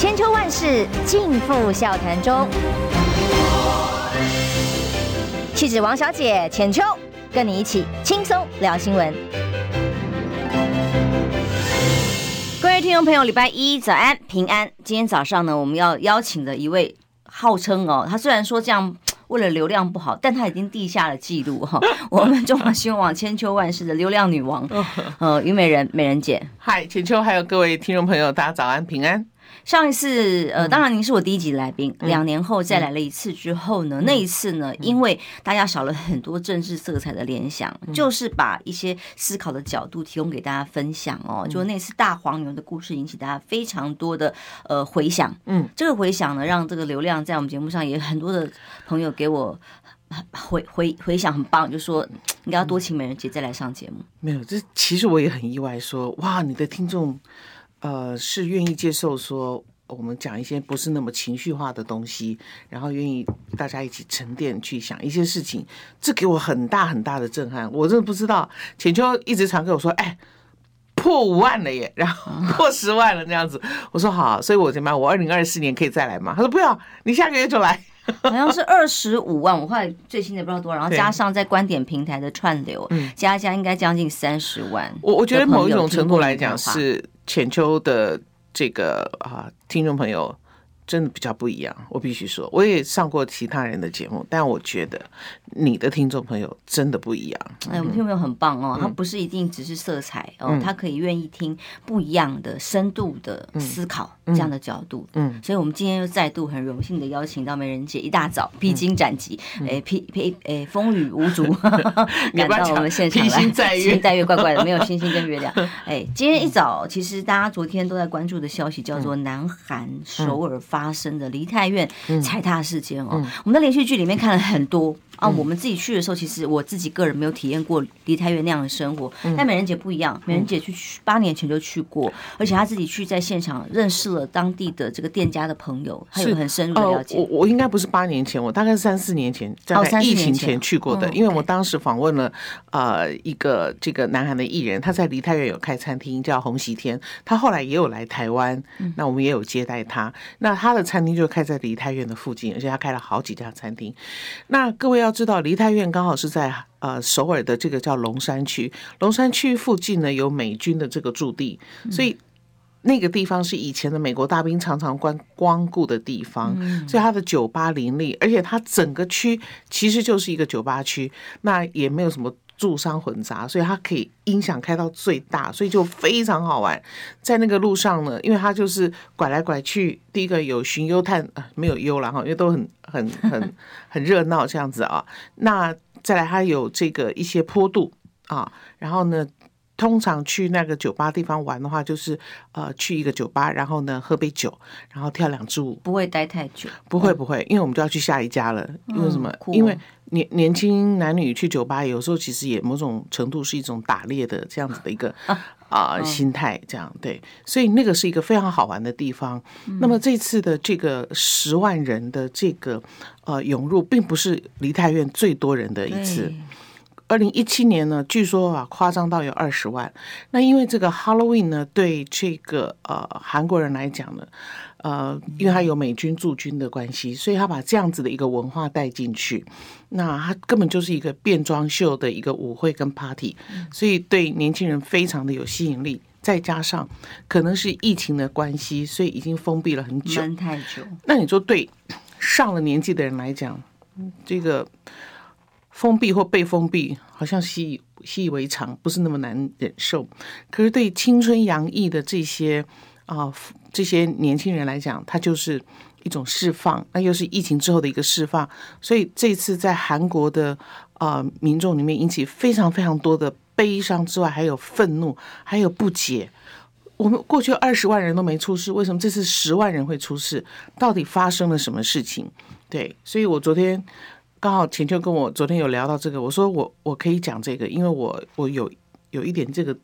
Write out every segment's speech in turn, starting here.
千秋万世尽付笑谈中。气质王小姐浅秋，跟你一起轻松聊新闻。各位听众朋友，礼拜一早安平安。今天早上呢，我们要邀请的一位，号称哦，他虽然说这样为了流量不好，但他已经立下了记录哈。我们中华新闻网千秋万世的流量女王，呃，虞美人美人姐。嗨，浅秋，还有各位听众朋友，大家早安平安。上一次，呃，当然您是我第一集来宾，嗯、两年后再来了一次之后呢，嗯、那一次呢，因为大家少了很多政治色彩的联想，嗯、就是把一些思考的角度提供给大家分享哦。嗯、就那次大黄牛的故事引起大家非常多的呃回响，嗯，这个回响呢，让这个流量在我们节目上也很多的朋友给我回回回响很棒，就说应该要多请美人姐再来上节目。没有，这其实我也很意外说，说哇，你的听众。呃，是愿意接受说我们讲一些不是那么情绪化的东西，然后愿意大家一起沉淀去想一些事情，这给我很大很大的震撼。我真的不知道，浅秋一直传给我说，哎，破五万了耶，然后破十万了那样子。我说好，所以我怎么样？我二零二四年可以再来吗？他说不要，你下个月就来。好像是二十五万，我后来最新的不知道多少，然后加上在观点平台的串流，加加应该将近三十万。我我觉得某一种程度来讲是浅秋的这个啊听众朋友。真的比较不一样，我必须说，我也上过其他人的节目，但我觉得你的听众朋友真的不一样。哎，我们听众朋友很棒哦，他不是一定只是色彩哦，他可以愿意听不一样的深度的思考这样的角度。嗯，所以我们今天又再度很荣幸的邀请到美人姐，一大早披荆斩棘，哎，披披哎风雨无阻，赶到我们现场来。披星戴月，戴月怪怪的，没有星星跟月亮。哎，今天一早，其实大家昨天都在关注的消息叫做南韩首尔发。发生的梨泰院踩踏事件哦，我们在连续剧里面看了很多。啊，我们自己去的时候，其实我自己个人没有体验过梨泰院那样的生活。但美人姐不一样，美人姐去八年前就去过，而且她自己去在现场认识了当地的这个店家的朋友，还有很深入的了解。我我应该不是八年前，我大概是三四年前在疫情前去过的，因为我当时访问了呃一个这个南韩的艺人，他在梨泰院有开餐厅叫洪锡天，他后来也有来台湾，那我们也有接待他。那他的餐厅就开在梨泰院的附近，而且他开了好几家餐厅。那各位要。知道梨泰院刚好是在呃首尔的这个叫龙山区，龙山区附近呢有美军的这个驻地，所以那个地方是以前的美国大兵常常光光顾的地方，所以它的酒吧林立，而且它整个区其实就是一个酒吧区，那也没有什么。住商混杂，所以它可以音响开到最大，所以就非常好玩。在那个路上呢，因为它就是拐来拐去，第一个有寻幽探，呃、没有幽了哈，因为都很很很 很热闹这样子啊。那再来，它有这个一些坡度啊，然后呢。通常去那个酒吧地方玩的话，就是呃去一个酒吧，然后呢喝杯酒，然后跳两支舞，不会待太久。不会不会，因为我们就要去下一家了。因为什么？因为年年轻男女去酒吧，有时候其实也某种程度是一种打猎的这样子的一个 啊、呃、心态，这样对。所以那个是一个非常好玩的地方。那么这次的这个十万人的这个呃涌入，并不是梨泰院最多人的一次。二零一七年呢，据说啊夸张到有二十万。那因为这个 Halloween 呢，对这个呃韩国人来讲呢，呃，因为他有美军驻军的关系，所以他把这样子的一个文化带进去。那他根本就是一个变装秀的一个舞会跟 party，所以对年轻人非常的有吸引力。再加上可能是疫情的关系，所以已经封闭了很久，太久。那你说对上了年纪的人来讲，这个。封闭或被封闭，好像习以习以为常，不是那么难忍受。可是对青春洋溢的这些啊、这些年轻人来讲，它就是一种释放，那又是疫情之后的一个释放。所以这次在韩国的啊、民众里面引起非常非常多的悲伤之外，还有愤怒，还有不解。我们过去二十万人都没出事，为什么这次十万人会出事？到底发生了什么事情？对，所以我昨天。刚好浅秋跟我昨天有聊到这个，我说我我可以讲这个，因为我我有有一点这个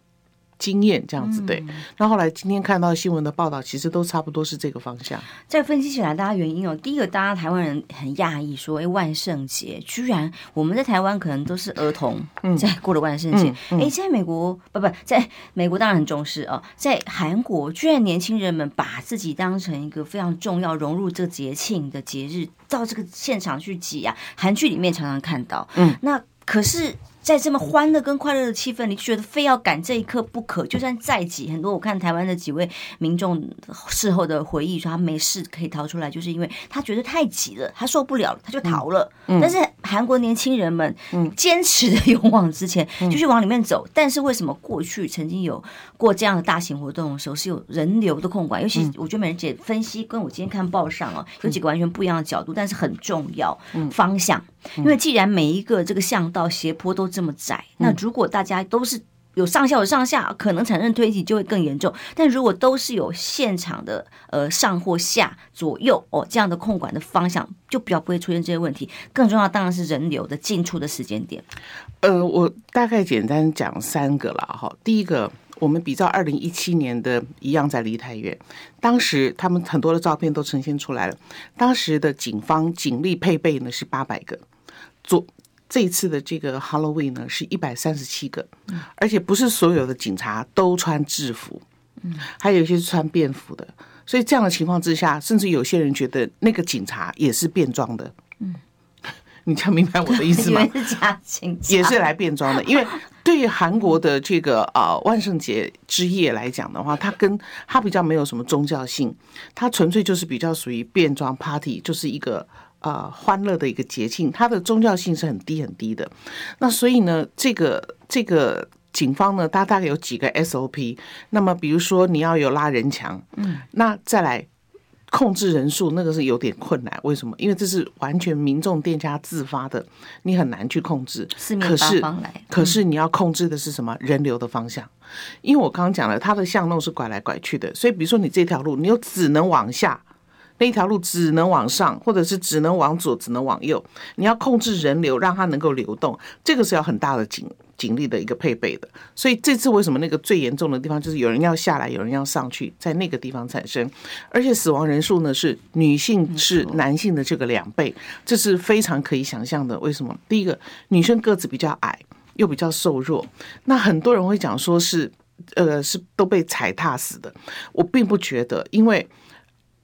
经验这样子对，那、嗯、后来今天看到新闻的报道，其实都差不多是这个方向。再分析起来，大家原因哦，第一个，大家台湾人很讶异，说，哎，万圣节居然我们在台湾可能都是儿童在过了万圣节，哎、在美国不不，在美国当然很重视哦，在韩国居然年轻人们把自己当成一个非常重要融入这个节庆的节日，到这个现场去挤啊，韩剧里面常常看到，嗯，那可是。在这么欢乐跟快乐的气氛，你觉得非要赶这一刻不可？就算再挤，很多我看台湾的几位民众事后的回忆说，他没事可以逃出来，就是因为他觉得太挤了，他受不了了，他就逃了。嗯、但是韩国年轻人们 坚持的勇往直前，继续往里面走。但是为什么过去曾经有过这样的大型活动的时候是有人流的控管？尤其我觉得美人姐分析跟我今天看报上哦，有几个完全不一样的角度，但是很重要方向。因为既然每一个这个巷道斜坡都这么窄，那如果大家都是有上下有上下，可能产生推挤就会更严重。但如果都是有现场的呃上或下左右哦这样的控管的方向，就比较不会出现这些问题。更重要当然是人流的进出的时间点。呃，我大概简单讲三个了哈。第一个，我们比照二零一七年的一样在梨泰院，当时他们很多的照片都呈现出来了。当时的警方警力配备呢是八百个。做这一次的这个 Halloween 呢，是一百三十七个，而且不是所有的警察都穿制服，还有一些是穿便服的，所以这样的情况之下，甚至有些人觉得那个警察也是变装的，嗯，你这样明白我的意思吗？也是来变装的，因为对于韩国的这个呃万圣节之夜来讲的话，它跟它比较没有什么宗教性，它纯粹就是比较属于变装 party，就是一个。啊、呃，欢乐的一个节庆，它的宗教性是很低很低的。那所以呢，这个这个警方呢，它大概有几个 SOP。那么，比如说你要有拉人墙，嗯，那再来控制人数，那个是有点困难。为什么？因为这是完全民众店家自发的，你很难去控制。可是，可是你要控制的是什么？人流的方向。因为我刚刚讲了，它的巷弄是拐来拐去的，所以比如说你这条路，你又只能往下。那一条路只能往上，或者是只能往左，只能往右。你要控制人流，让它能够流动，这个是要很大的警警力的一个配备的。所以这次为什么那个最严重的地方就是有人要下来，有人要上去，在那个地方产生，而且死亡人数呢是女性是男性的这个两倍，这是非常可以想象的。为什么？第一个，女生个子比较矮，又比较瘦弱，那很多人会讲说是，呃，是都被踩踏死的。我并不觉得，因为。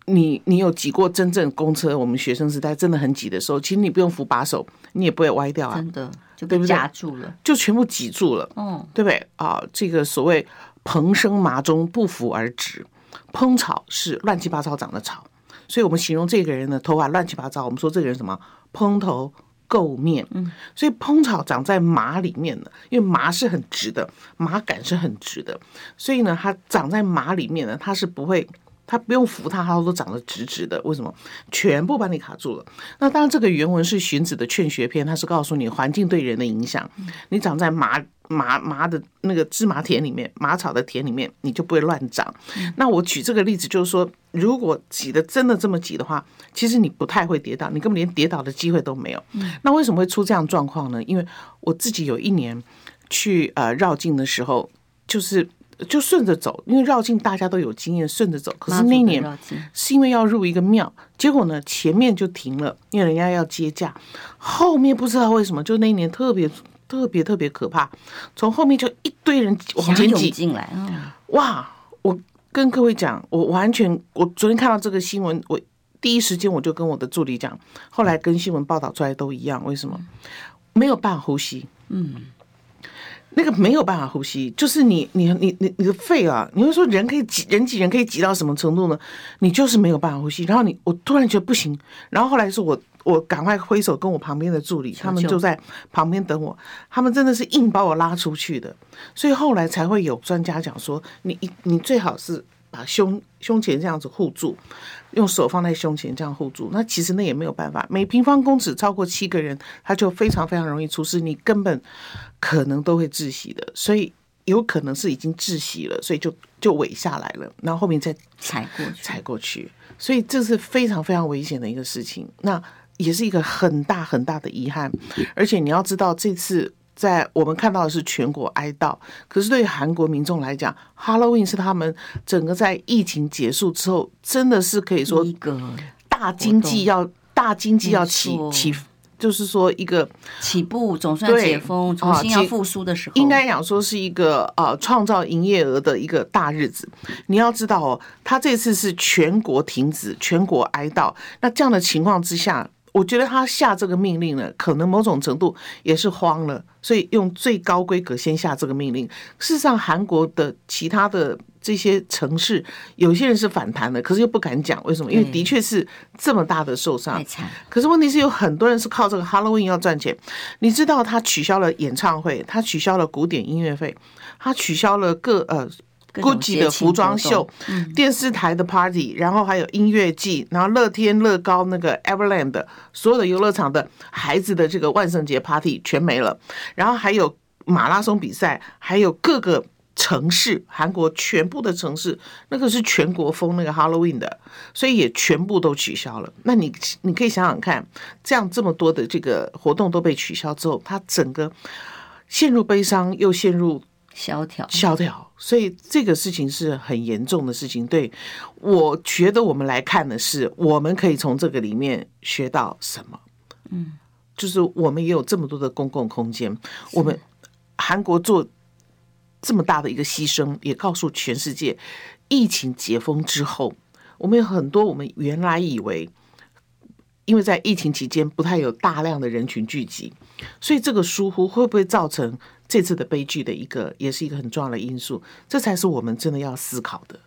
你你有挤过真正公车？我们学生时代真的很挤的时候，其实你不用扶把手，你也不会歪掉啊。真的就被夹住了，就全部挤住了。嗯，对不对啊？这个所谓蓬生麻中，不扶而直。蓬草是乱七八糟长的草，所以我们形容这个人的头发乱七八糟。我们说这个人什么？蓬头垢面。嗯，所以蓬草长在麻里面的，因为麻是很直的，麻杆是很直的，所以呢，它长在麻里面呢，它是不会。他不用扶他，他都长得直直的。为什么？全部把你卡住了。那当然，这个原文是荀子的《劝学篇》，他是告诉你环境对人的影响。你长在麻麻麻的那个芝麻田里面，麻草的田里面，你就不会乱长。那我举这个例子，就是说，如果挤得真的这么挤的话，其实你不太会跌倒，你根本连跌倒的机会都没有。那为什么会出这样状况呢？因为我自己有一年去呃绕境的时候，就是。就顺着走，因为绕境大家都有经验，顺着走。可是那年是因为要入一个庙，结果呢前面就停了，因为人家要接驾。后面不知道为什么，就那一年特别特别特别可怕，从后面就一堆人往前挤进来。哇！我跟各位讲，我完全，我昨天看到这个新闻，我第一时间我就跟我的助理讲，后来跟新闻报道出来都一样。为什么？没有办法呼吸。嗯。那个没有办法呼吸，就是你你你你你的肺啊，你会说人可以挤人挤人可以挤到什么程度呢？你就是没有办法呼吸。然后你我突然觉得不行，然后后来是我我赶快挥手跟我旁边的助理，他们就在旁边等我，他们真的是硬把我拉出去的。所以后来才会有专家讲说，你你最好是把胸胸前这样子护住。用手放在胸前这样护住，那其实那也没有办法。每平方公尺超过七个人，他就非常非常容易出事，你根本可能都会窒息的。所以有可能是已经窒息了，所以就就萎下来了，然后后面再踩过去，踩过去。所以这是非常非常危险的一个事情，那也是一个很大很大的遗憾。而且你要知道，这次在我们看到的是全国哀悼，可是对于韩国民众来讲，Halloween 是他们整个在疫情结束之后，真的是可以说一个大经济要大经济要起起。就是说，一个起步总算解封，重新要复苏的时候，应该讲说是一个呃创造营业额的一个大日子。你要知道哦，他这次是全国停止、全国哀悼。那这样的情况之下，我觉得他下这个命令呢，可能某种程度也是慌了，所以用最高规格先下这个命令。事实上，韩国的其他的。这些城市有些人是反弹的，可是又不敢讲为什么？因为的确是这么大的受伤。可是问题是有很多人是靠这个 Halloween 要赚钱。你知道他取消了演唱会，他取消了古典音乐会，他取消了各呃 Gucci 的服装秀、电视台的 Party，然后还有音乐季，然后乐天乐高那个 Everland 所有的游乐场的孩子的这个万圣节 Party 全没了，然后还有马拉松比赛，还有各个。城市，韩国全部的城市，那个是全国封那个 Halloween 的，所以也全部都取消了。那你你可以想想看，这样这么多的这个活动都被取消之后，他整个陷入悲伤，又陷入萧条，萧条。所以这个事情是很严重的事情。对，我觉得我们来看的是，我们可以从这个里面学到什么？嗯，就是我们也有这么多的公共空间，我们韩国做。这么大的一个牺牲，也告诉全世界，疫情解封之后，我们有很多我们原来以为，因为在疫情期间不太有大量的人群聚集，所以这个疏忽会不会造成这次的悲剧的一个，也是一个很重要的因素，这才是我们真的要思考的。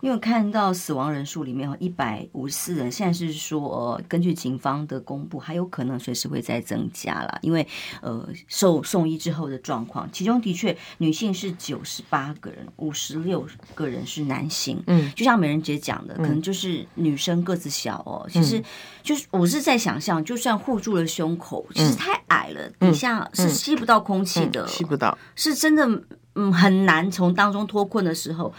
因为看到死亡人数里面有一百五十四人，现在是说，呃，根据警方的公布，还有可能随时会再增加了。因为呃，受送医之后的状况，其中的确女性是九十八个人，五十六个人是男性。嗯，就像美人姐讲的，可能就是女生个子小哦。其实就是我是在想象，就算护住了胸口，其实太矮了，底下是吸不到空气的，吸不到，是真的，嗯，很难从当中脱困的时候。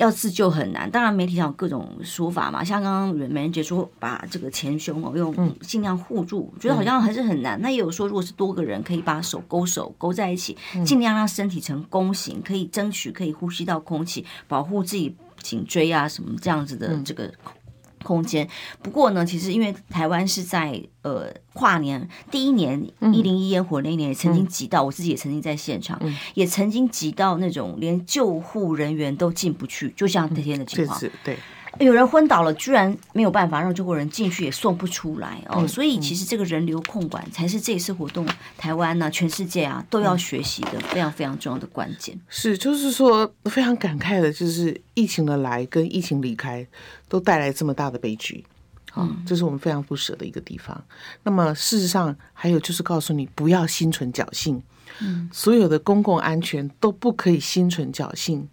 要自救很难，当然媒体上有各种说法嘛，像刚刚美人姐说把这个前胸哦用尽量护住，觉得好像还是很难。那也有说，如果是多个人，可以把手勾手勾在一起，尽量让身体呈弓形，可以争取可以呼吸到空气，保护自己颈椎啊什么这样子的这个。空间。不过呢，其实因为台湾是在呃跨年第一年一零一烟火那一年，也曾经挤到，我自己也曾经在现场，也曾经挤到那种连救护人员都进不去，就像那天的情况。对。有人昏倒了，居然没有办法让救护人进去，也送不出来哦。所以其实这个人流控管才是这一次活动台湾呢、啊，全世界啊都要学习的非常非常重要的关键。是，就是说非常感慨的，就是疫情的来跟疫情离开都带来这么大的悲剧，嗯，这是我们非常不舍的一个地方。那么事实上还有就是告诉你，不要心存侥幸，嗯，所有的公共安全都不可以心存侥幸。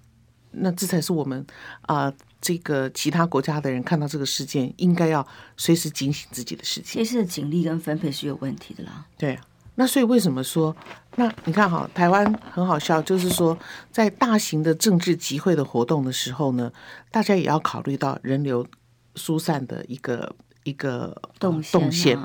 那这才是我们啊。呃这个其他国家的人看到这个事件，应该要随时警醒自己的事情。这次的警力跟分配是有问题的啦。对啊，那所以为什么说？那你看哈，台湾很好笑，就是说在大型的政治集会的活动的时候呢，大家也要考虑到人流疏散的一个。一个动动线，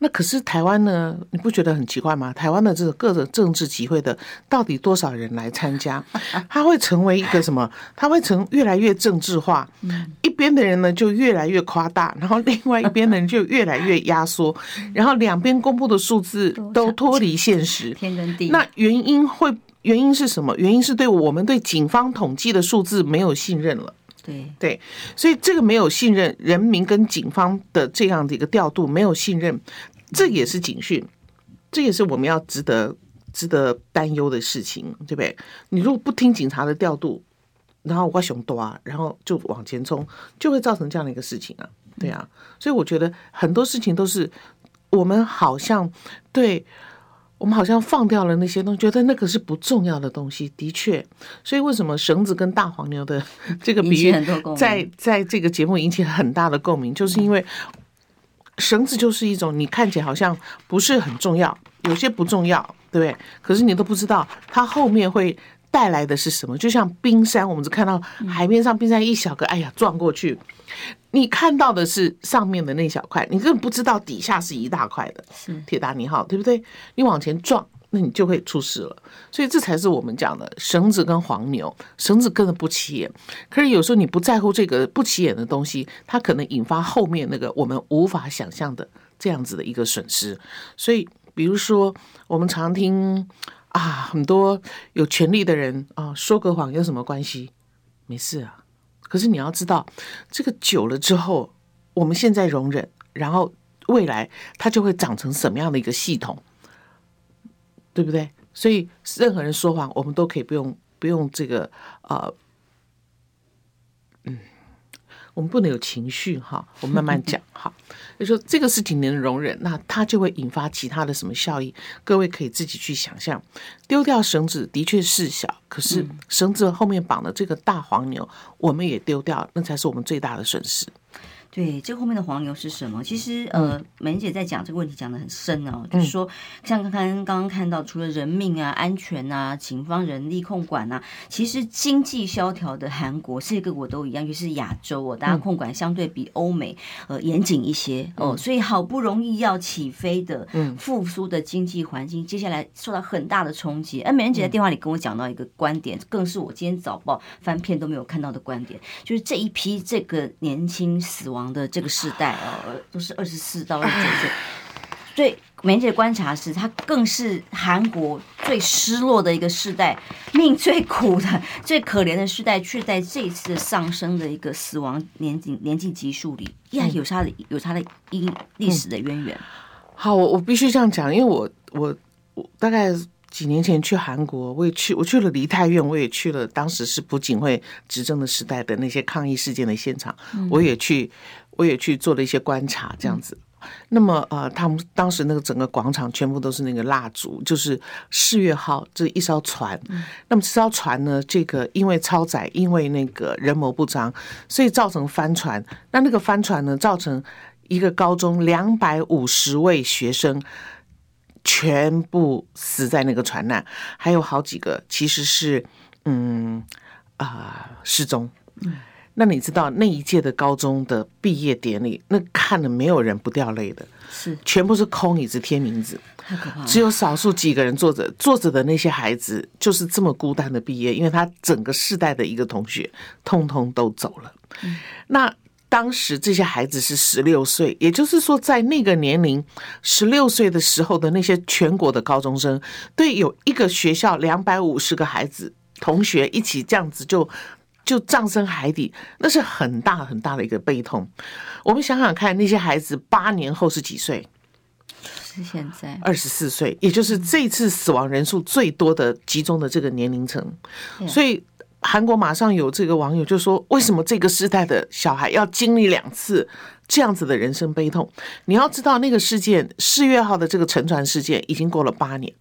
那可是台湾呢？你不觉得很奇怪吗？台湾的这个各种政治集会的，到底多少人来参加？它会成为一个什么？它会成越来越政治化。一边的人呢就越来越夸大，然后另外一边的人就越来越压缩，然后两边公布的数字都脱离现实。天跟地。那原因会原因是什么？原因是对我们对警方统计的数字没有信任了。对对，所以这个没有信任，人民跟警方的这样的一个调度没有信任，这也是警讯，这也是我们要值得值得担忧的事情，对不对？你如果不听警察的调度，然后我熊多啊，然后就往前冲，就会造成这样的一个事情啊，对啊，所以我觉得很多事情都是我们好像对。我们好像放掉了那些东西，觉得那个是不重要的东西。的确，所以为什么绳子跟大黄牛的 这个比喻在在这个节目引起很大的共鸣，就是因为绳子就是一种你看起来好像不是很重要，有些不重要，对不对？可是你都不知道它后面会带来的是什么。就像冰山，我们只看到海面上冰山一小个，哎呀，撞过去。你看到的是上面的那小块，你根本不知道底下是一大块的。是铁达尼号，对不对？你往前撞，那你就会出事了。所以这才是我们讲的绳子跟黄牛，绳子根本不起眼，可是有时候你不在乎这个不起眼的东西，它可能引发后面那个我们无法想象的这样子的一个损失。所以，比如说我们常听啊，很多有权力的人啊，说个谎有什么关系？没事啊。可是你要知道，这个久了之后，我们现在容忍，然后未来它就会长成什么样的一个系统，对不对？所以任何人说谎，我们都可以不用不用这个呃，我们不能有情绪哈，我们慢慢讲哈。就说这个事情能容忍，那它就会引发其他的什么效益？各位可以自己去想象。丢掉绳子的确是小，可是绳子后面绑的这个大黄牛，我们也丢掉，那才是我们最大的损失。对，这后面的黄牛是什么？其实，呃，美伶姐在讲这个问题讲的很深哦，就是说，像刚刚刚刚看到，除了人命啊、安全啊、警方人力控管啊，其实经济萧条的韩国，世界各国都一样，就是亚洲哦，大家控管相对比欧美呃严谨一些哦，所以好不容易要起飞的复苏的经济环境，接下来受到很大的冲击。而美伶姐在电话里跟我讲到一个观点，更是我今天早报翻篇都没有看到的观点，就是这一批这个年轻死亡。的这个世代哦，都是二十四到二十九岁，所以梅姐的观察是，他更是韩国最失落的一个世代，命最苦的、最可怜的世代，却在这一次上升的一个死亡年纪年纪级数里，依然，有他的有他的因历史的渊源。好，我我必须这样讲，因为我我我大概。几年前去韩国，我也去，我去了梨泰院，我也去了当时是朴槿惠执政的时代的那些抗议事件的现场，我也去，我也去做了一些观察，这样子。那么呃，他们当时那个整个广场全部都是那个蜡烛，就是四月号这一艘船。那么这艘船呢，这个因为超载，因为那个人谋不张，所以造成翻船。那那个翻船呢，造成一个高中两百五十位学生。全部死在那个船难，还有好几个其实是嗯啊、呃、失踪。那你知道那一届的高中的毕业典礼，那看了没有人不掉泪的，是全部是空椅子贴名字，只有少数几个人坐着，坐着的那些孩子就是这么孤单的毕业，因为他整个世代的一个同学通通都走了。嗯、那。当时这些孩子是十六岁，也就是说，在那个年龄，十六岁的时候的那些全国的高中生，对有一个学校两百五十个孩子同学一起这样子就就葬身海底，那是很大很大的一个悲痛。我们想想看，那些孩子八年后是几岁？是现在二十四岁，也就是这次死亡人数最多的集中的这个年龄层，所以。韩国马上有这个网友就说：“为什么这个时代的小孩要经历两次这样子的人生悲痛？你要知道，那个事件四月号的这个沉船事件已经过了八年，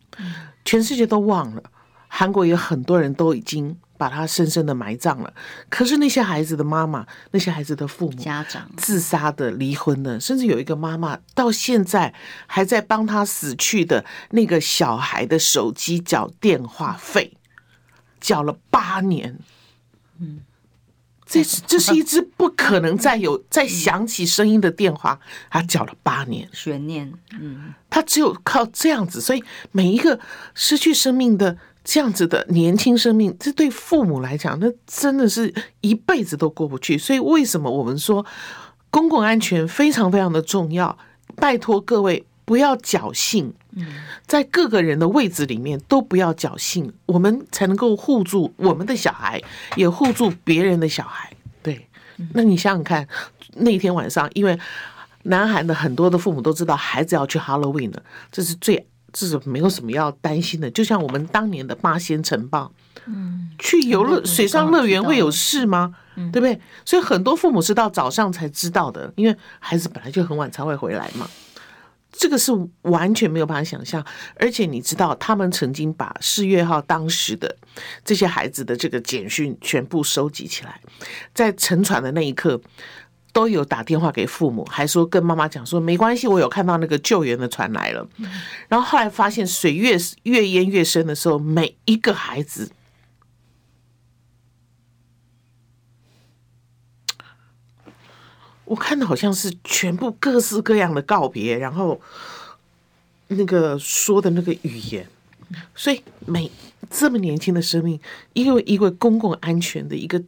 全世界都忘了，韩国有很多人都已经把他深深的埋葬了。可是那些孩子的妈妈、那些孩子的父母、家长自杀的、离婚的，甚至有一个妈妈到现在还在帮他死去的那个小孩的手机缴电话费。”缴了八年，嗯，这是这是一支不可能再有再响起声音的电话，他缴了八年悬念，嗯，他只有靠这样子，所以每一个失去生命的这样子的年轻生命，这对父母来讲，那真的是一辈子都过不去。所以为什么我们说公共安全非常非常的重要？拜托各位。不要侥幸，在各个人的位置里面都不要侥幸，我们才能够护住我们的小孩，也护住别人的小孩。对，那你想想看，那天晚上，因为南韩的很多的父母都知道孩子要去 Halloween 了，这是最，这是没有什么要担心的。就像我们当年的八仙城堡，嗯，去游乐水上乐园会有事吗？对不对？所以很多父母是到早上才知道的，因为孩子本来就很晚才会回来嘛。这个是完全没有办法想象，而且你知道，他们曾经把四月号当时的这些孩子的这个简讯全部收集起来，在沉船的那一刻，都有打电话给父母，还说跟妈妈讲说没关系，我有看到那个救援的船来了。然后后来发现水越越淹越深的时候，每一个孩子。我看的好像是全部各式各样的告别，然后那个说的那个语言，所以每这么年轻的生命，因为因为公共安全的一个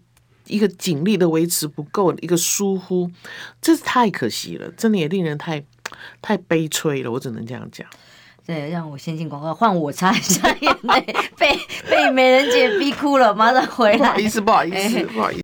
一个警力的维持不够，一个疏忽，这是太可惜了，真的也令人太太悲催了。我只能这样讲。对，让我先进广告，换我擦一下眼泪，被被美人姐逼哭了，马上回来。不好意思，不好意思，不好意思。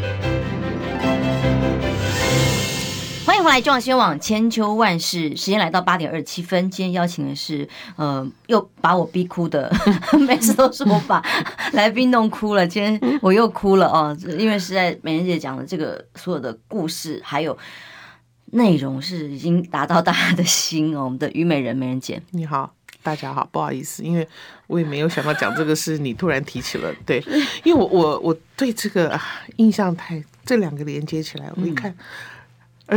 欢迎回来，中央新闻网千秋万世，时间来到八点二十七分。今天邀请的是，呃，又把我逼哭的，每次都是我把来宾弄哭了。今天我又哭了哦，因为是在美人姐讲的这个所有的故事，还有内容是已经达到大家的心哦。我们的虞美人，美人姐，你好，大家好，不好意思，因为我也没有想到讲这个事，你突然提起了，对，因为我我我对这个印象太，这两个连接起来，我一看。嗯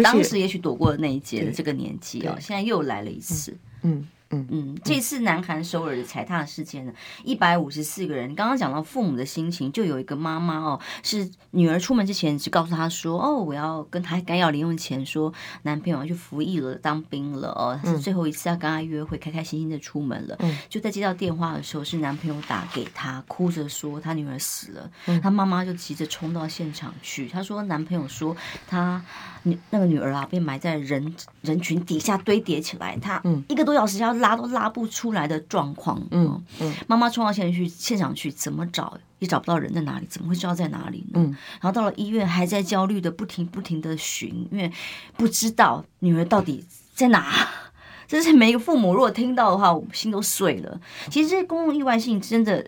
当时也许躲过了那一劫的这个年纪哦，现在又来了一次。嗯。嗯嗯，这次南韩首尔的踩踏事件呢，一百五十四个人。刚刚讲到父母的心情，就有一个妈妈哦，是女儿出门之前只告诉她说：“哦，我要跟她该要零用钱，说男朋友要去服役了，当兵了哦，是最后一次要跟她约会，开开心心的出门了。”嗯，就在接到电话的时候，是男朋友打给她，哭着说她女儿死了。嗯，她妈妈就急着冲到现场去。她说男朋友说她女那个女儿啊被埋在人人群底下堆叠起来，她一个多小时要。拉都拉不出来的状况，嗯嗯，妈妈冲到现场去，现场去怎么找也找不到人在哪里，怎么会知道在哪里呢？嗯，然后到了医院，还在焦虑的不停不停的寻，因为不知道女儿到底在哪。这是每一个父母如果听到的话，我心都碎了。其实这些公共意外性真的。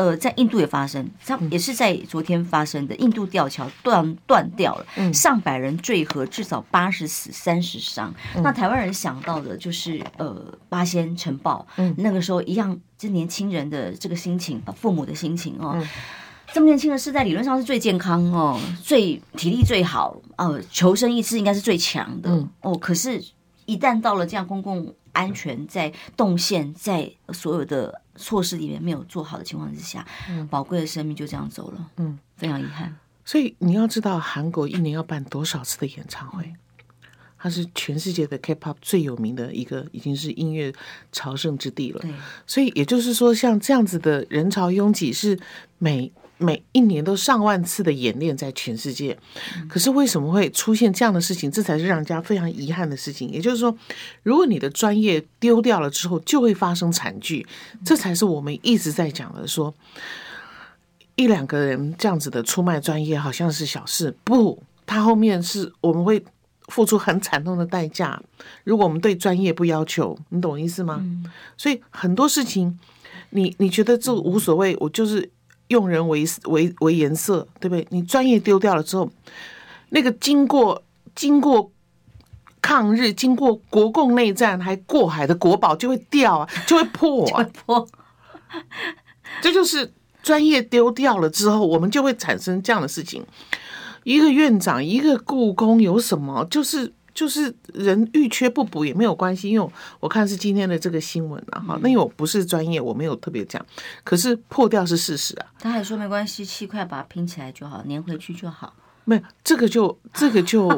呃，在印度也发生，它也是在昨天发生的。印度吊桥断断掉了，上百人坠河，至少八十死三十伤。那台湾人想到的就是呃八仙尘爆，那个时候一样，这年轻人的这个心情，父母的心情哦，这么年轻的世代理论上是最健康哦，最体力最好，呃，求生意志应该是最强的哦。可是，一旦到了这样公共安全在动线，在所有的。措施里面没有做好的情况之下，宝贵的生命就这样走了，嗯，非常遗憾。所以你要知道，韩国一年要办多少次的演唱会？它是全世界的 K-pop 最有名的一个，已经是音乐朝圣之地了。对，所以也就是说，像这样子的人潮拥挤，是每。每一年都上万次的演练在全世界，可是为什么会出现这样的事情？这才是让人家非常遗憾的事情。也就是说，如果你的专业丢掉了之后，就会发生惨剧。这才是我们一直在讲的，说一两个人这样子的出卖专业好像是小事，不，他后面是我们会付出很惨痛的代价。如果我们对专业不要求，你懂我意思吗？所以很多事情，你你觉得这无所谓，我就是。用人为为为颜色，对不对？你专业丢掉了之后，那个经过经过抗日、经过国共内战还过海的国宝就会掉啊，就会破啊，破。这就是专业丢掉了之后，我们就会产生这样的事情。一个院长，一个故宫有什么？就是。就是人欲缺不补也没有关系，因为我看是今天的这个新闻啊，哈，那因为我不是专业，我没有特别讲，可是破掉是事实啊。他还说没关系，七块把它拼起来就好，粘回去就好。没有这个就 这个就，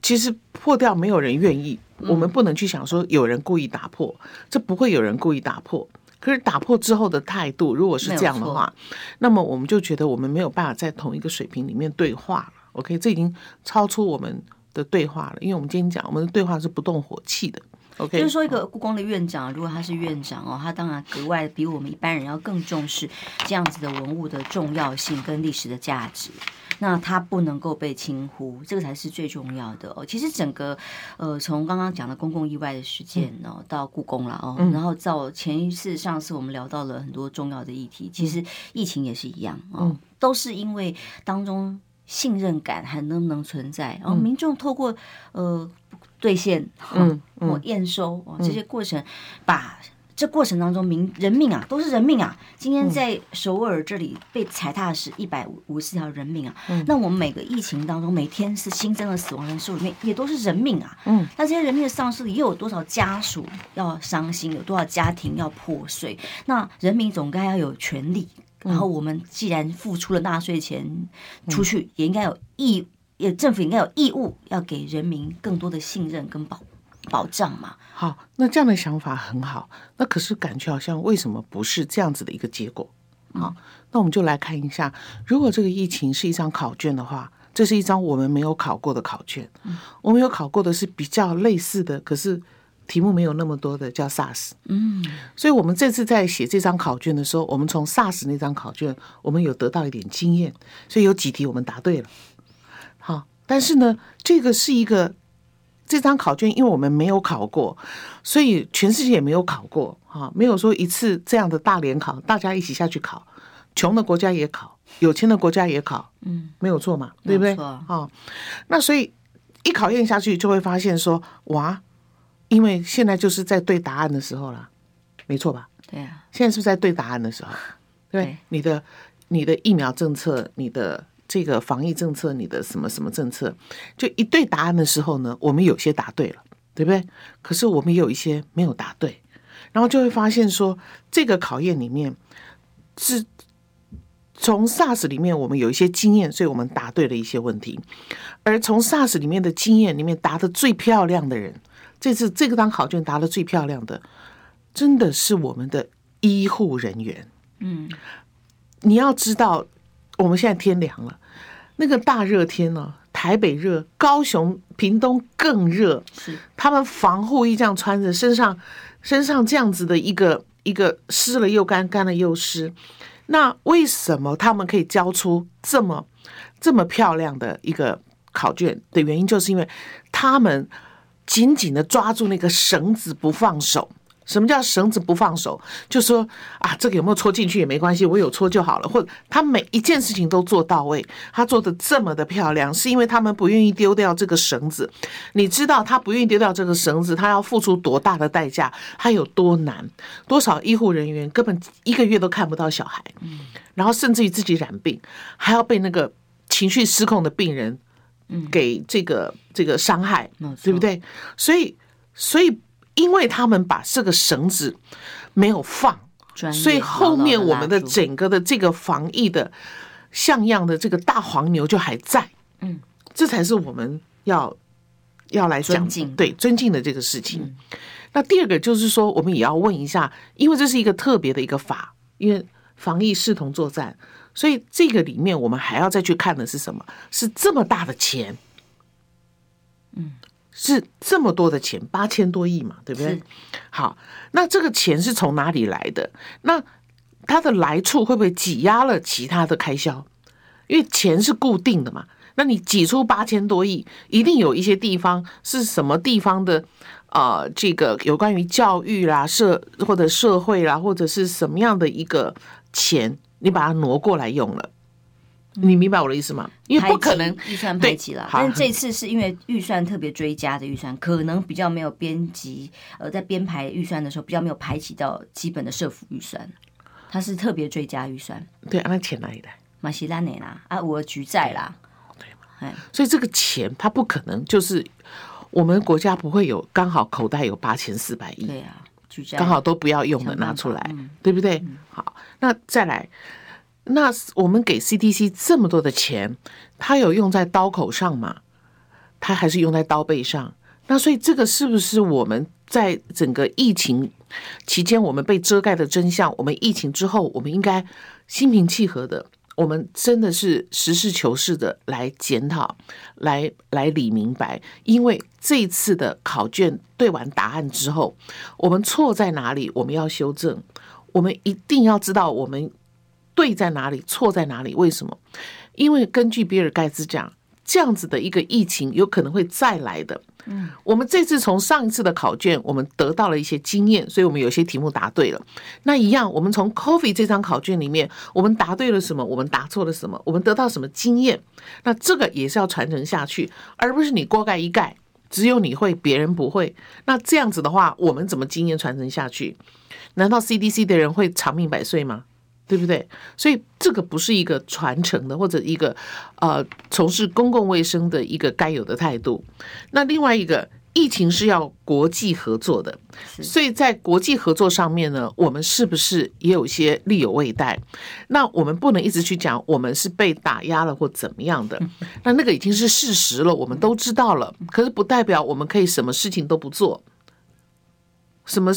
其实破掉没有人愿意，我们不能去想说有人故意打破，这不会有人故意打破。可是打破之后的态度，如果是这样的话，那么我们就觉得我们没有办法在同一个水平里面对话了。OK，这已经超出我们。的对话了，因为我们今天讲，我们的对话是不动火气的。OK，就是说，一个故宫的院长，如果他是院长哦，他当然格外比我们一般人要更重视这样子的文物的重要性跟历史的价值。那他不能够被轻忽，这个才是最重要的哦。其实整个呃，从刚刚讲的公共意外的事件哦，到故宫了哦，然后到前一次、上次我们聊到了很多重要的议题，其实疫情也是一样哦，都是因为当中。信任感还能不能存在？然后民众透过呃兑现、嗯，或验收哦这些过程，把这过程当中，民人命啊，都是人命啊。今天在首尔这里被踩踏的是一百五十条人命啊。嗯，那我们每个疫情当中，每天是新增的死亡人数里面，也都是人命啊。嗯，那这些人命的丧失，又有多少家属要伤心，有多少家庭要破碎？那人民总该要有权利。然后我们既然付出了纳税钱出去，也应该有义，也政府应该有义务要给人民更多的信任跟保保障嘛。好，那这样的想法很好。那可是感觉好像为什么不是这样子的一个结果？好，那我们就来看一下，如果这个疫情是一张考卷的话，这是一张我们没有考过的考卷。我们有考过的是比较类似的，可是。题目没有那么多的叫 SARS，嗯，所以我们这次在写这张考卷的时候，我们从 SARS 那张考卷，我们有得到一点经验，所以有几题我们答对了。好，但是呢，这个是一个这张考卷，因为我们没有考过，所以全世界也没有考过啊，没有说一次这样的大联考，大家一起下去考，穷的国家也考，有钱的国家也考，嗯，没有错嘛，对不对？啊，那所以一考验下去，就会发现说，哇。因为现在就是在对答案的时候了，没错吧？对啊，现在是不是在对答案的时候？对，对你的你的疫苗政策，你的这个防疫政策，你的什么什么政策，就一对答案的时候呢，我们有些答对了，对不对？可是我们也有一些没有答对，然后就会发现说，这个考验里面是从 SARS 里面我们有一些经验，所以我们答对了一些问题，而从 SARS 里面的经验里面答的最漂亮的人。这次这个当考卷答的最漂亮的，真的是我们的医护人员。嗯，你要知道，我们现在天凉了，那个大热天呢，台北热，高雄、屏东更热。是，他们防护衣这样穿着，身上身上这样子的一个一个湿了又干，干了又湿。那为什么他们可以交出这么这么漂亮的一个考卷的原因，就是因为他们。紧紧的抓住那个绳子不放手。什么叫绳子不放手？就说啊，这个有没有戳进去也没关系，我有戳就好了。或者他每一件事情都做到位，他做的这么的漂亮，是因为他们不愿意丢掉这个绳子。你知道他不愿意丢掉这个绳子，他要付出多大的代价？他有多难？多少医护人员根本一个月都看不到小孩，然后甚至于自己染病，还要被那个情绪失控的病人。给这个这个伤害，对不对？所以，所以，因为他们把这个绳子没有放，所以后面我们的整个的这个防疫的像样的这个大黄牛就还在。嗯，这才是我们要要来讲，对尊敬的这个事情。那第二个就是说，我们也要问一下，因为这是一个特别的一个法，因为防疫视同作战。所以这个里面，我们还要再去看的是什么？是这么大的钱，嗯，是这么多的钱，八千多亿嘛，对不对？好，那这个钱是从哪里来的？那它的来处会不会挤压了其他的开销？因为钱是固定的嘛，那你挤出八千多亿，一定有一些地方是什么地方的啊、呃？这个有关于教育啦、社或者社会啦，或者是什么样的一个钱？你把它挪过来用了，你明白我的意思吗？因为不可能预算排挤了，但是这次是因为预算特别追加的预算，可能比较没有编辑，呃，在编排预算的时候比较没有排挤到基本的社福预算，它是特别追加预算。对，那钱哪里来？马西拉内啦，啊，我举债啦，对嘛？所以这个钱它不可能就是我们国家不会有刚好口袋有八千四百亿，对啊。刚好都不要用的拿出来，对不对？好，那再来，那我们给 CDC 这么多的钱，它有用在刀口上吗？它还是用在刀背上？那所以这个是不是我们在整个疫情期间我们被遮盖的真相？我们疫情之后，我们应该心平气和的。我们真的是实事求是的来检讨，来来理明白。因为这一次的考卷对完答案之后，我们错在哪里？我们要修正。我们一定要知道我们对在哪里，错在哪里。为什么？因为根据比尔盖茨讲，这样子的一个疫情有可能会再来的。嗯，我们这次从上一次的考卷，我们得到了一些经验，所以我们有些题目答对了。那一样，我们从 COVID 这张考卷里面，我们答对了什么？我们答错了什么？我们得到什么经验？那这个也是要传承下去，而不是你锅盖一盖，只有你会，别人不会。那这样子的话，我们怎么经验传承下去？难道 CDC 的人会长命百岁吗？对不对？所以这个不是一个传承的，或者一个呃从事公共卫生的一个该有的态度。那另外一个，疫情是要国际合作的，所以在国际合作上面呢，我们是不是也有些力有未逮？那我们不能一直去讲我们是被打压了或怎么样的。那那个已经是事实了，我们都知道了。可是不代表我们可以什么事情都不做。什么？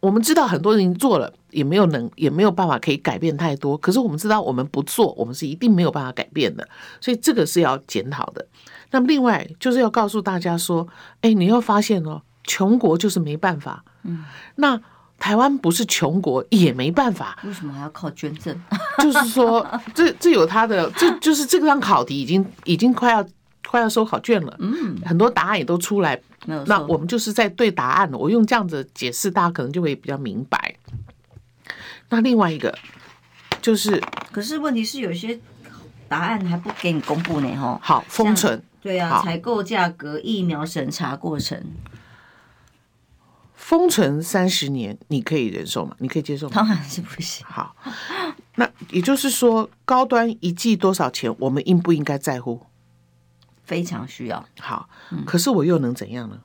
我们知道很多人做了。也没有能，也没有办法可以改变太多。可是我们知道，我们不做，我们是一定没有办法改变的。所以这个是要检讨的。那么另外就是要告诉大家说，哎，你要发现哦，穷国就是没办法。嗯，那台湾不是穷国也没办法。为什么还要靠捐赠？就是说，这这有他的，这就是这张考题已经已经快要快要收考卷了。嗯，很多答案也都出来。那我们就是在对答案。我用这样子解释，大家可能就会比较明白。那另外一个就是，可是问题是有些答案还不给你公布呢，哈。好，封存。对啊，采购价格、疫苗审查过程，封存三十年，你可以忍受吗？你可以接受吗？当然是不行。好，那也就是说，高端一季多少钱，我们应不应该在乎？非常需要。好，可是我又能怎样呢？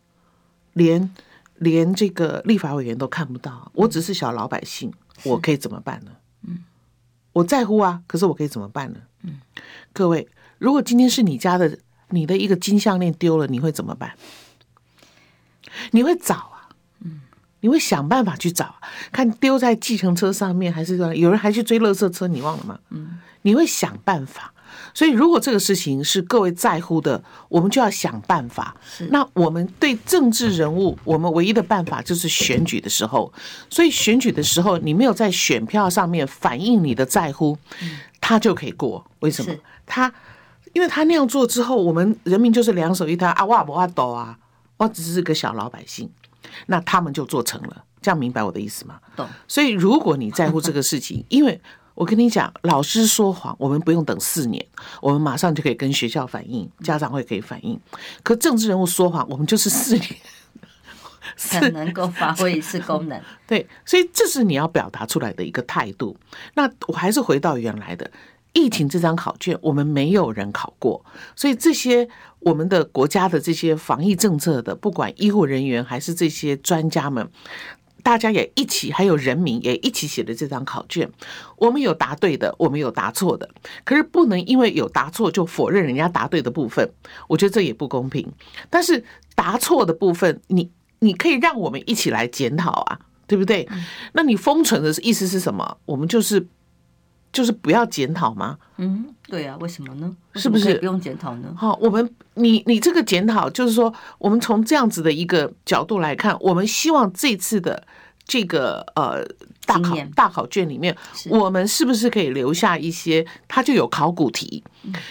连连这个立法委员都看不到，我只是小老百姓。我可以怎么办呢？嗯，我在乎啊，可是我可以怎么办呢？嗯，各位，如果今天是你家的你的一个金项链丢了，你会怎么办？你会找啊，嗯，你会想办法去找，看丢在计程车上面，还是说有人还去追垃圾车？你忘了吗？嗯，你会想办法。所以，如果这个事情是各位在乎的，我们就要想办法。那我们对政治人物，我们唯一的办法就是选举的时候。所以，选举的时候，你没有在选票上面反映你的在乎，他就可以过。为什么？他，因为他那样做之后，我们人民就是两手一摊啊，哇不哇抖啊，我只是个小老百姓，那他们就做成了。这样明白我的意思吗？懂。所以，如果你在乎这个事情，因为。我跟你讲，老师说谎，我们不用等四年，我们马上就可以跟学校反映，家长会可以反映。可政治人物说谎，我们就是四年 才能够发挥一次功能。对，所以这是你要表达出来的一个态度。那我还是回到原来的疫情这张考卷，我们没有人考过，所以这些我们的国家的这些防疫政策的，不管医护人员还是这些专家们。大家也一起，还有人民也一起写的这张考卷，我们有答对的，我们有答错的，可是不能因为有答错就否认人家答对的部分，我觉得这也不公平。但是答错的部分，你你可以让我们一起来检讨啊，对不对？那你封存的意思是什么？我们就是就是不要检讨吗？嗯。对啊，为什么呢？是不是不用检讨呢？好，我们你你这个检讨，就是说，我们从这样子的一个角度来看，我们希望这次的这个呃大考大考卷里面，我们是不是可以留下一些？它就有考古题，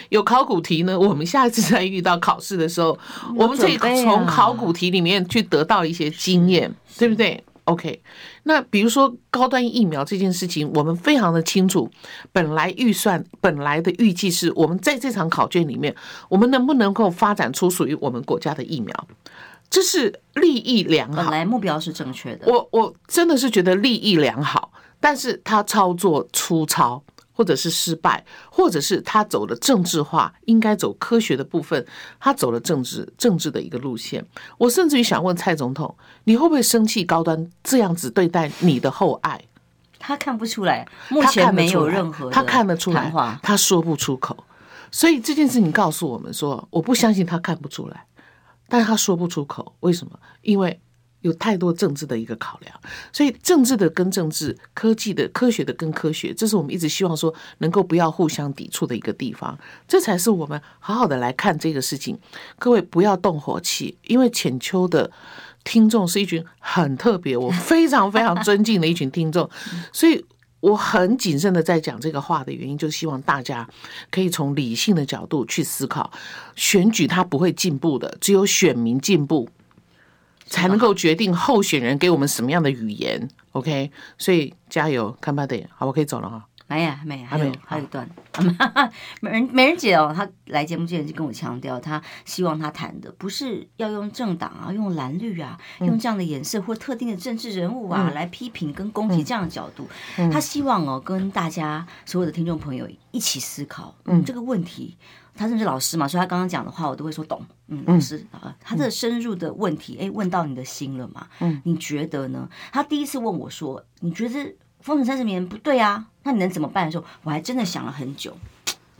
有考古题呢。我们下一次再遇到考试的时候，我们可以从考古题里面去得到一些经验，对不对？OK，那比如说高端疫苗这件事情，我们非常的清楚。本来预算本来的预计是我们在这场考卷里面，我们能不能够发展出属于我们国家的疫苗，这是利益良好。本来目标是正确的，我我真的是觉得利益良好，但是他操作粗糙。或者是失败，或者是他走了政治化，应该走科学的部分，他走了政治政治的一个路线。我甚至于想问蔡总统，你会不会生气高端这样子对待你的厚爱？他看不出来，目前没有任何他看得出来，他说不出口。所以这件事情告诉我们说，我不相信他看不出来，但是他说不出口，为什么？因为。有太多政治的一个考量，所以政治的跟政治，科技的科学的跟科学，这是我们一直希望说能够不要互相抵触的一个地方，这才是我们好好的来看这个事情。各位不要动火气，因为浅秋的听众是一群很特别，我 非常非常尊敬的一群听众，所以我很谨慎的在讲这个话的原因，就是希望大家可以从理性的角度去思考，选举它不会进步的，只有选民进步。才能够决定候选人给我们什么样的语言，OK？所以加油，看吧，得好，我可以走了哈。没呀，没呀，还有还有一段。美人美人姐哦，她来节目之前就跟我强调，她希望她谈的不是要用政党啊，用蓝绿啊，用这样的颜色或特定的政治人物啊来批评跟攻击这样的角度。她希望哦，跟大家所有的听众朋友一起思考，嗯，这个问题。他甚至老师嘛，所以他刚刚讲的话我都会说懂。嗯，老师啊，他的深入的问题，哎，问到你的心了嘛？嗯，你觉得呢？他第一次问我说：“你觉得封城三十年不对啊？那你能怎么办？”的时候，我还真的想了很久，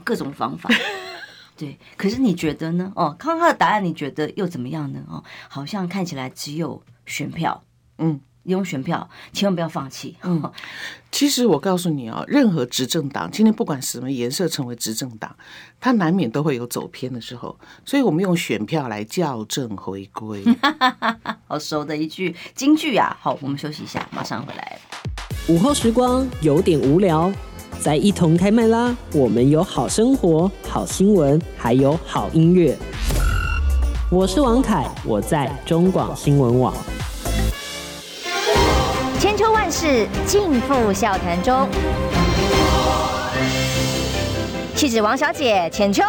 各种方法。对，可是你觉得呢？哦，看看他的答案，你觉得又怎么样呢？哦，好像看起来只有选票。嗯。用选票，千万不要放弃。嗯，其实我告诉你啊，任何执政党今天不管什么颜色成为执政党，它难免都会有走偏的时候。所以我们用选票来校正回归。好熟的一句京剧啊！好，我们休息一下，马上回来。午后时光有点无聊，再一同开麦啦！我们有好生活、好新闻，还有好音乐。我是王凯，我在中广新闻网。千秋万世尽付笑谈中。气质王小姐浅秋，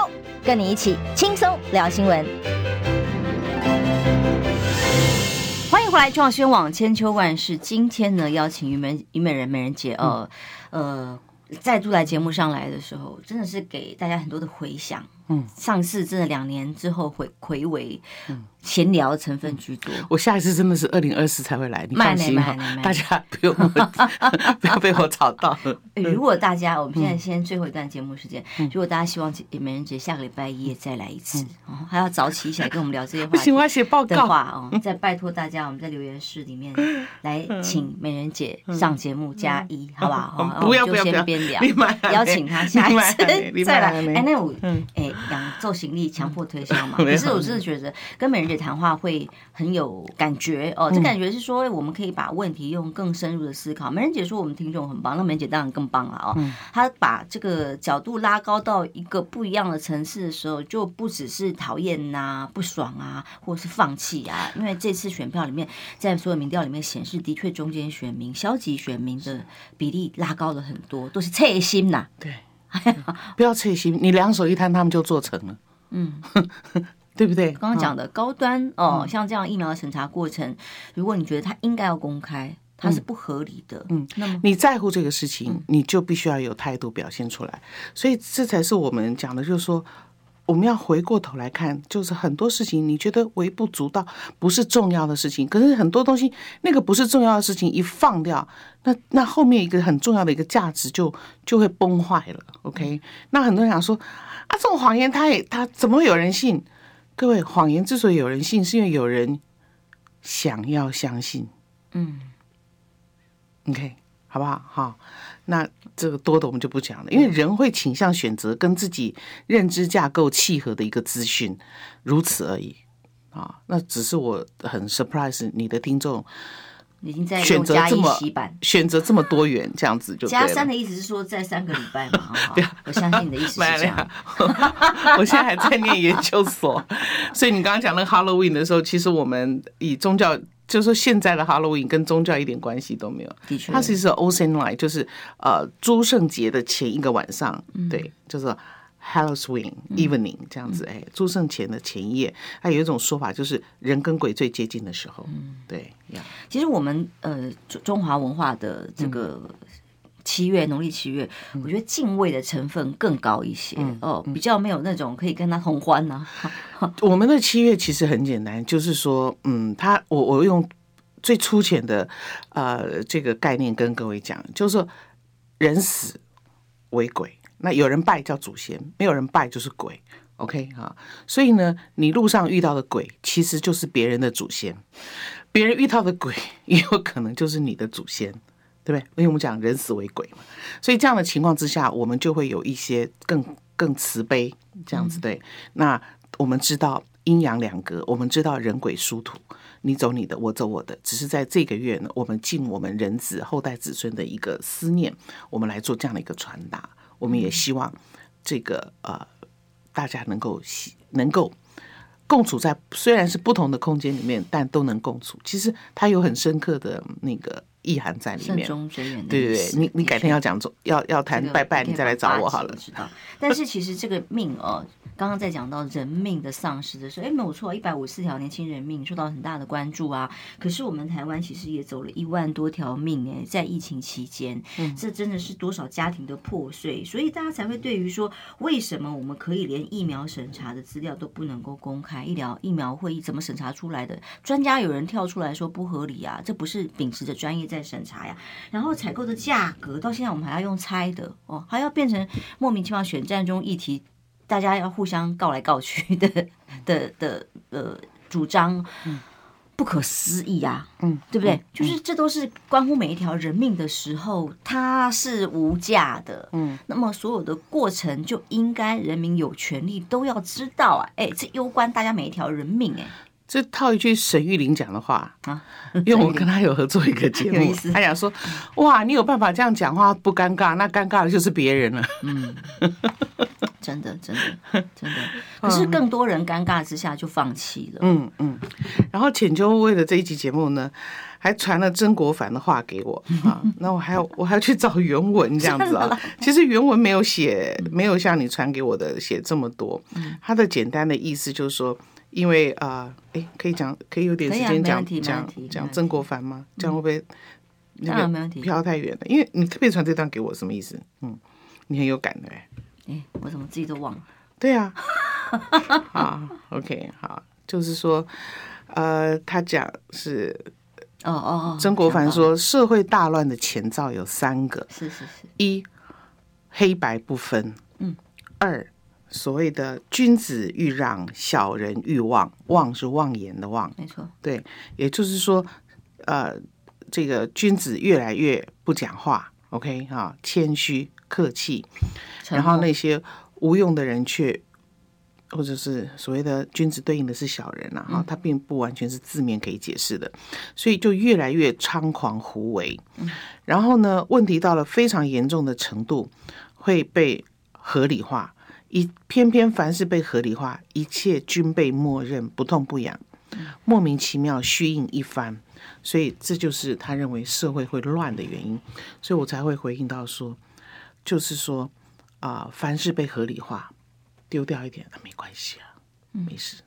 跟你一起轻松聊新闻。欢迎回来，中广新闻网千秋万世。今天呢，邀请虞美虞美人美人姐，呃呃，再度来节目上来的时候，真的是给大家很多的回响。嗯，上市真的两年之后回回归，嗯。闲聊成分居多。我下一次真的是二零二四才会来，你放心哈，大家不用 不要被我吵到。如果大家，我们现在先最后一段节目时间，如果大家希望美人姐下个礼拜一也再来一次，还要早起起来跟我们聊这些话题。不行，我要写报告。的话哦，再拜托大家，我们在留言室里面 来请美人姐上节目加一，好不好？不要不要不要，邀请她下一次再来。哎，那我哎，两做行李强迫推销嘛。可是我真的觉得跟美人姐。谈话会很有感觉哦，这感觉是说我们可以把问题用更深入的思考。美人姐说我们听众很棒，那美人姐当然更棒了哦。她把这个角度拉高到一个不一样的层次的时候，就不只是讨厌呐、不爽啊，或者是放弃啊。因为这次选票里面，在所有民调里面显示，的确中间选民、消极选民的比例拉高了很多，都是切心呐。对，不要脆心，你两手一摊，他们就做成了。嗯。对不对？刚刚讲的高端哦，像这样疫苗的审查过程，如果你觉得它应该要公开，它是不合理的。嗯，那么你在乎这个事情，你就必须要有态度表现出来。所以这才是我们讲的，就是说我们要回过头来看，就是很多事情你觉得微不足道，不是重要的事情，可是很多东西那个不是重要的事情一放掉，那那后面一个很重要的一个价值就就会崩坏了。OK，那很多人想说啊，这种谎言他也他怎么会有人信？各位，谎言之所以有人信，是因为有人想要相信。嗯，OK，好不好？好，那这个多的我们就不讲了，因为人会倾向选择跟自己认知架构契合的一个资讯，如此而已。啊，那只是我很 surprise 你的听众。已经在选择这么选择这么多元，这样子就 加三的意思是说在三个礼拜嘛？对，我相信你的意思是这样。我现在还在念研究所，所以你刚刚讲那个 Halloween 的时候，其实我们以宗教，就是说现在的 Halloween 跟宗教一点关系都没有。的确，它其实是 Olsen Night，就是呃诸圣节的前一个晚上，对，就是。Halloween evening 这样子，哎，诸圣前的前一夜，它有一种说法，就是人跟鬼最接近的时候。嗯，对呀。其实我们呃中华文化的这个七月农历七月，我觉得敬畏的成分更高一些哦，比较没有那种可以跟他同欢呢。我们的七月其实很简单，就是说，嗯，他我我用最粗浅的呃这个概念跟各位讲，就是说人死为鬼。那有人拜叫祖先，没有人拜就是鬼，OK 哈。所以呢，你路上遇到的鬼其实就是别人的祖先，别人遇到的鬼 也有可能就是你的祖先，对不对？因为我们讲人死为鬼嘛，所以这样的情况之下，我们就会有一些更更慈悲这样子对。那我们知道阴阳两隔，我们知道人鬼殊途，你走你的，我走我的，只是在这个月呢，我们尽我们人子后代子孙的一个思念，我们来做这样的一个传达。我们也希望这个呃，大家能够能够共处在虽然是不同的空间里面，但都能共处。其实它有很深刻的那个。意涵在里面。慎终追远的。对对对，你你改天要讲要要谈拜拜，你再来找我好了。知道。但是其实这个命哦。刚刚在讲到人命的丧失的时候，哎，没有错，一百五十四条年轻人命受到很大的关注啊。可是我们台湾其实也走了一万多条命哎，在疫情期间，嗯，这真的是多少家庭的破碎，所以大家才会对于说，为什么我们可以连疫苗审查的资料都不能够公开？医疗疫苗会议怎么审查出来的？专家有人跳出来说不合理啊，这不是秉持着专业在审查呀。然后采购的价格到现在我们还要用猜的哦，还要变成莫名其妙选战中议题。大家要互相告来告去的的的呃主张，不可思议啊，嗯，对不对？就是这都是关乎每一条人命的时候，它是无价的，嗯。那么所有的过程就应该人民有权利都要知道啊，哎，这攸关大家每一条人命，哎。这套一句沈玉琳讲的话啊，因为我跟他有合作一个节目，他讲说，哇，你有办法这样讲话不尴尬，那尴尬的就是别人了。嗯，真的，真的，真的。可是更多人尴尬之下就放弃了。嗯嗯。然后浅秋为了这一集节目呢，还传了曾国藩的话给我啊，那我还要我还要去找原文这样子啊。其实原文没有写，没有像你传给我的写这么多。他的简单的意思就是说。因为啊，哎、呃，可以讲，可以有点时间讲讲讲曾国藩吗？这样会不会那个飘太远了？因为你特别传这段给我，什么意思？嗯，你很有感的哎。哎，我怎么自己都忘了？对呀、啊。好，OK，好，就是说，呃，他讲是，哦哦哦，曾国藩说，社会大乱的前兆有三个，是是是，一黑白不分，嗯，二。所谓的君子欲让，小人欲妄，妄是妄言的妄，没错。对，也就是说，呃，这个君子越来越不讲话，OK？哈，谦虚客气，然后那些无用的人却，或者是所谓的君子对应的是小人啊，哈，他并不完全是字面可以解释的，所以就越来越猖狂胡为，然后呢，问题到了非常严重的程度，会被合理化。一偏偏凡是被合理化，一切均被默认，不痛不痒，莫名其妙虚应一番，所以这就是他认为社会会乱的原因，所以我才会回应到说，就是说啊、呃，凡是被合理化，丢掉一点那没关系啊，没事。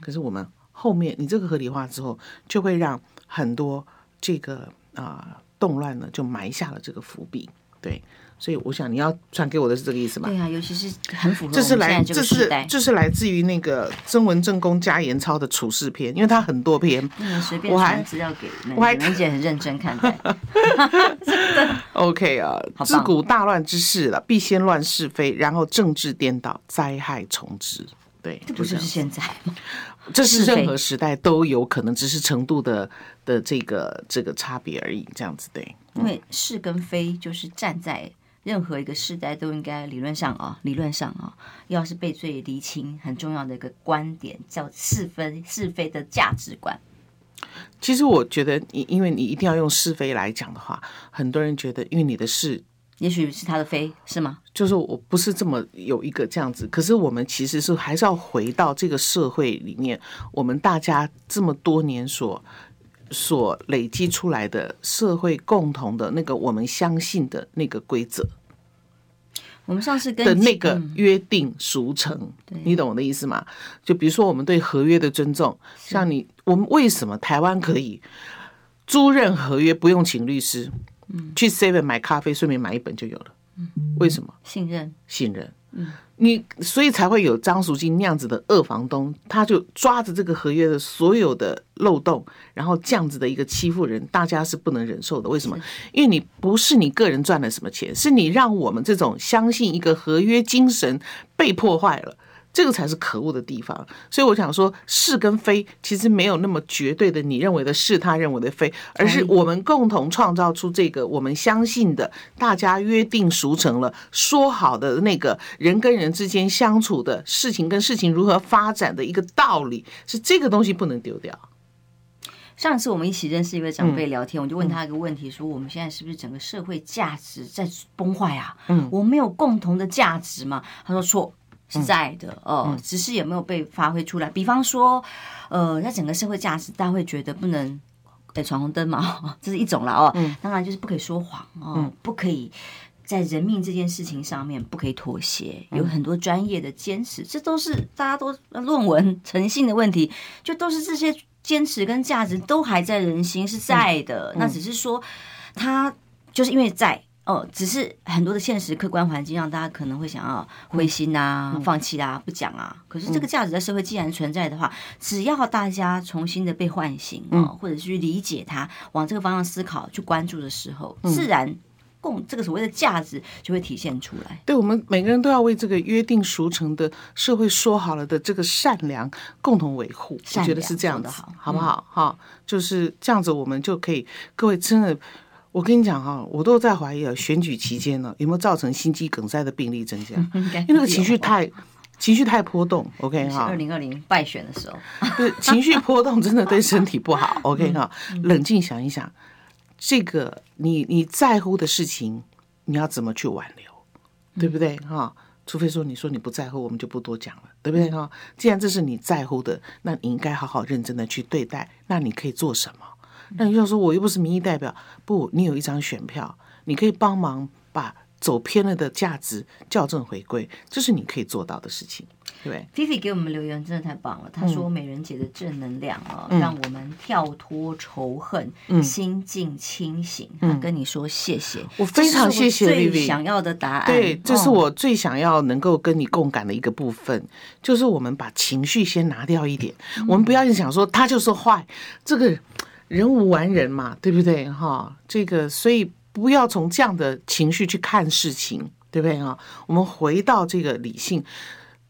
可是我们后面你这个合理化之后，就会让很多这个啊、呃、动乱呢，就埋下了这个伏笔，对。所以我想你要传给我的是这个意思吗？对啊，尤其是很符合这是来这是这是来自于那个曾文正公加延超的处世篇，因为他很多篇。嗯，随便传资料给我还梅姐很认真看待。真的。OK 啊，自古大乱之势了，必先乱是非，然后政治颠倒，灾害从之。对，这不就是现在吗？这是任何时代都有可能，只是程度的的这个这个差别而已。这样子对，因为是跟非就是站在。任何一个时代都应该理论上啊，理论上啊，要是被最厘清很重要的一个观点，叫是非是非的价值观。其实我觉得，你因为你一定要用是非来讲的话，很多人觉得，因为你的是，也许是他的非，是吗？就是我不是这么有一个这样子，可是我们其实是还是要回到这个社会里面，我们大家这么多年所。所累积出来的社会共同的那个我们相信的那个规则，我们上次跟的那个约定俗成，你懂我的意思吗？就比如说我们对合约的尊重，像你，我们为什么台湾可以租任合约不用请律师？嗯，去 Seven 买咖啡，顺便买一本就有了。嗯，为什么？信任，信任。嗯，你所以才会有张淑金那样子的恶房东，他就抓着这个合约的所有的漏洞，然后这样子的一个欺负人，大家是不能忍受的。为什么？因为你不是你个人赚了什么钱，是你让我们这种相信一个合约精神被破坏了。这个才是可恶的地方，所以我想说，是跟非其实没有那么绝对的，你认为的是，他认为的非，而是我们共同创造出这个我们相信的，大家约定俗成了，说好的那个人跟人之间相处的事情跟事情如何发展的一个道理，是这个东西不能丢掉。上次我们一起认识一位长辈聊天，我就问他一个问题，说我们现在是不是整个社会价值在崩坏啊？嗯，我们没有共同的价值吗？他说错。是在的哦，只是有没有被发挥出来？比方说，呃，在整个社会价值，大家会觉得不能对，闯红灯嘛，这是一种了哦。嗯，当然就是不可以说谎哦，嗯、不可以在人命这件事情上面不可以妥协，有很多专业的坚持，这都是大家都论文诚信的问题，就都是这些坚持跟价值都还在人心是在的，嗯、那只是说他就是因为在。哦，只是很多的现实客观环境让大家可能会想要灰心啊、嗯、放弃啊、不讲啊。可是这个价值在社会既然存在的话，嗯、只要大家重新的被唤醒啊，嗯、或者是去理解它，往这个方向思考、去关注的时候，嗯、自然共这个所谓的价值就会体现出来。对，我们每个人都要为这个约定俗成的社会说好了的这个善良共同维护。我觉得是这样的，好，好不好？哈、嗯，就是这样子，我们就可以，各位真的。我跟你讲哈，我都在怀疑啊，选举期间呢，有没有造成心肌梗塞的病例增加？因为那个情绪太情绪太波动。OK 哈，二零二零败选的时候，对，情绪波动真的对身体不好。OK 哈，冷静想一想，这个你你在乎的事情，你要怎么去挽留，对不对哈？除非说你说你不在乎，我们就不多讲了，对不对哈？既然这是你在乎的，那你应该好好认真的去对待。那你可以做什么？那你就说，我又不是民意代表，不，你有一张选票，你可以帮忙把走偏了的价值校正回归，这是你可以做到的事情。对，Fifi 给我们留言真的太棒了。他说：“美人节的正能量啊，嗯、让我们跳脱仇恨，嗯、心境清醒。嗯”跟你说谢谢，我非常谢谢 Vivi 想要的答案。对，这是我最想要能够跟你共感的一个部分，哦、就是我们把情绪先拿掉一点，嗯、我们不要一想说他就是坏，这个。人无完人嘛，对不对？哈，这个，所以不要从这样的情绪去看事情，对不对？哈，我们回到这个理性，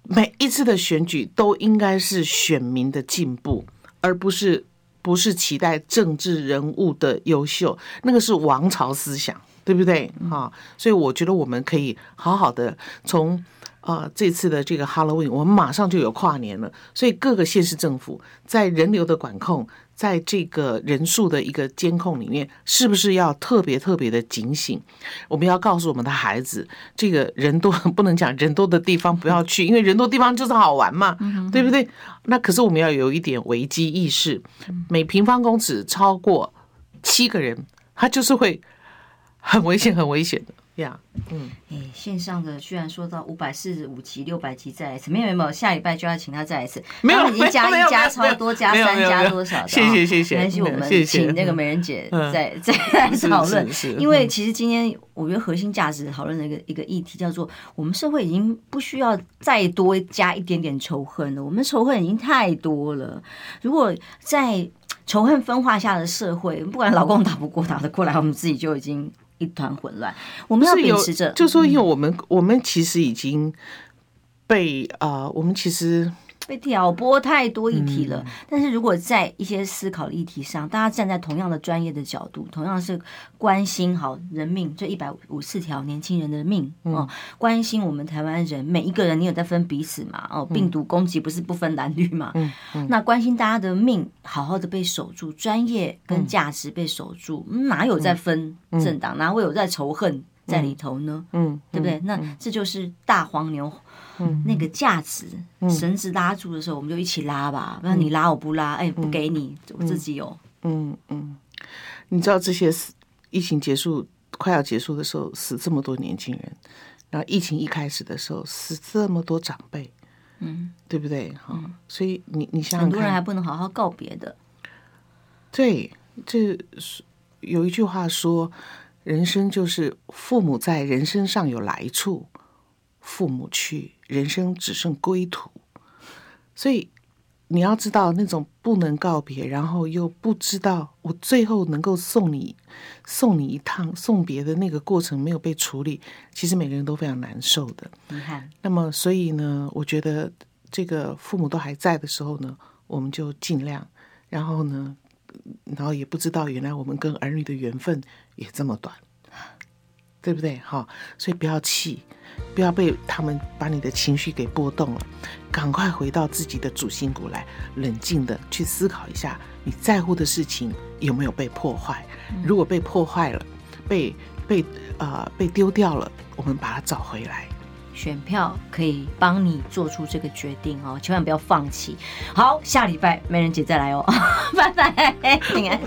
每一次的选举都应该是选民的进步，而不是不是期待政治人物的优秀，那个是王朝思想，对不对？哈，所以我觉得我们可以好好的从。啊、这次的这个 Halloween，我们马上就有跨年了，所以各个县市政府在人流的管控，在这个人数的一个监控里面，是不是要特别特别的警醒？我们要告诉我们的孩子，这个人多 不能讲人多的地方不要去，因为人多地方就是好玩嘛，对不对？那可是我们要有一点危机意识，每平方公尺超过七个人，他就是会很危险，很危险的。呀，yeah, 嗯，哎，线上的居然说到五百四十五集、六百集再来一次，没有没有，下礼拜就要请他再来一次。没有，已经加一加超多，加三加多少的。谢谢谢谢，没关系，我们请那个美人姐再 再来讨论。因为其实今天我觉得核心价值讨论的一个一个议题叫做，我们社会已经不需要再多加一点点仇恨了，我们仇恨已经太多了。如果在仇恨分化下的社会，不管老公打不过打得过来，我们自己就已经。一团混乱，我们要秉持着，就说，因为我们、嗯、我们其实已经被啊、呃，我们其实。被挑拨太多议题了，嗯、但是如果在一些思考的议题上，大家站在同样的专业的角度，同样是关心好人命，这一百五十四条年轻人的命哦，嗯、关心我们台湾人每一个人，你有在分彼此嘛？哦，病毒攻击不是不分男女嘛？嗯嗯、那关心大家的命好好的被守住，专业跟价值被守住，嗯、哪有在分政党？嗯、哪会有在仇恨在里头呢？嗯，嗯对不对？那这就是大黄牛。嗯，那个价值绳子拉住的时候，我们就一起拉吧。不然你拉我不拉，哎，不给你，我自己有。嗯嗯，你知道这些疫情结束快要结束的时候，死这么多年轻人，然后疫情一开始的时候死这么多长辈，嗯，对不对？哈，所以你你想想，很多人还不能好好告别的。对，这是有一句话说，人生就是父母在人生上有来处。父母去，人生只剩归途。所以你要知道，那种不能告别，然后又不知道我最后能够送你送你一趟送别的那个过程没有被处理，其实每个人都非常难受的。那么，所以呢，我觉得这个父母都还在的时候呢，我们就尽量。然后呢，然后也不知道原来我们跟儿女的缘分也这么短，对不对？哈，所以不要气。不要被他们把你的情绪给波动了，赶快回到自己的主心骨来，冷静的去思考一下，你在乎的事情有没有被破坏？如果被破坏了，被被啊、呃、被丢掉了，我们把它找回来。选票可以帮你做出这个决定哦，千万不要放弃。好，下礼拜美人姐再来哦，拜拜，平安。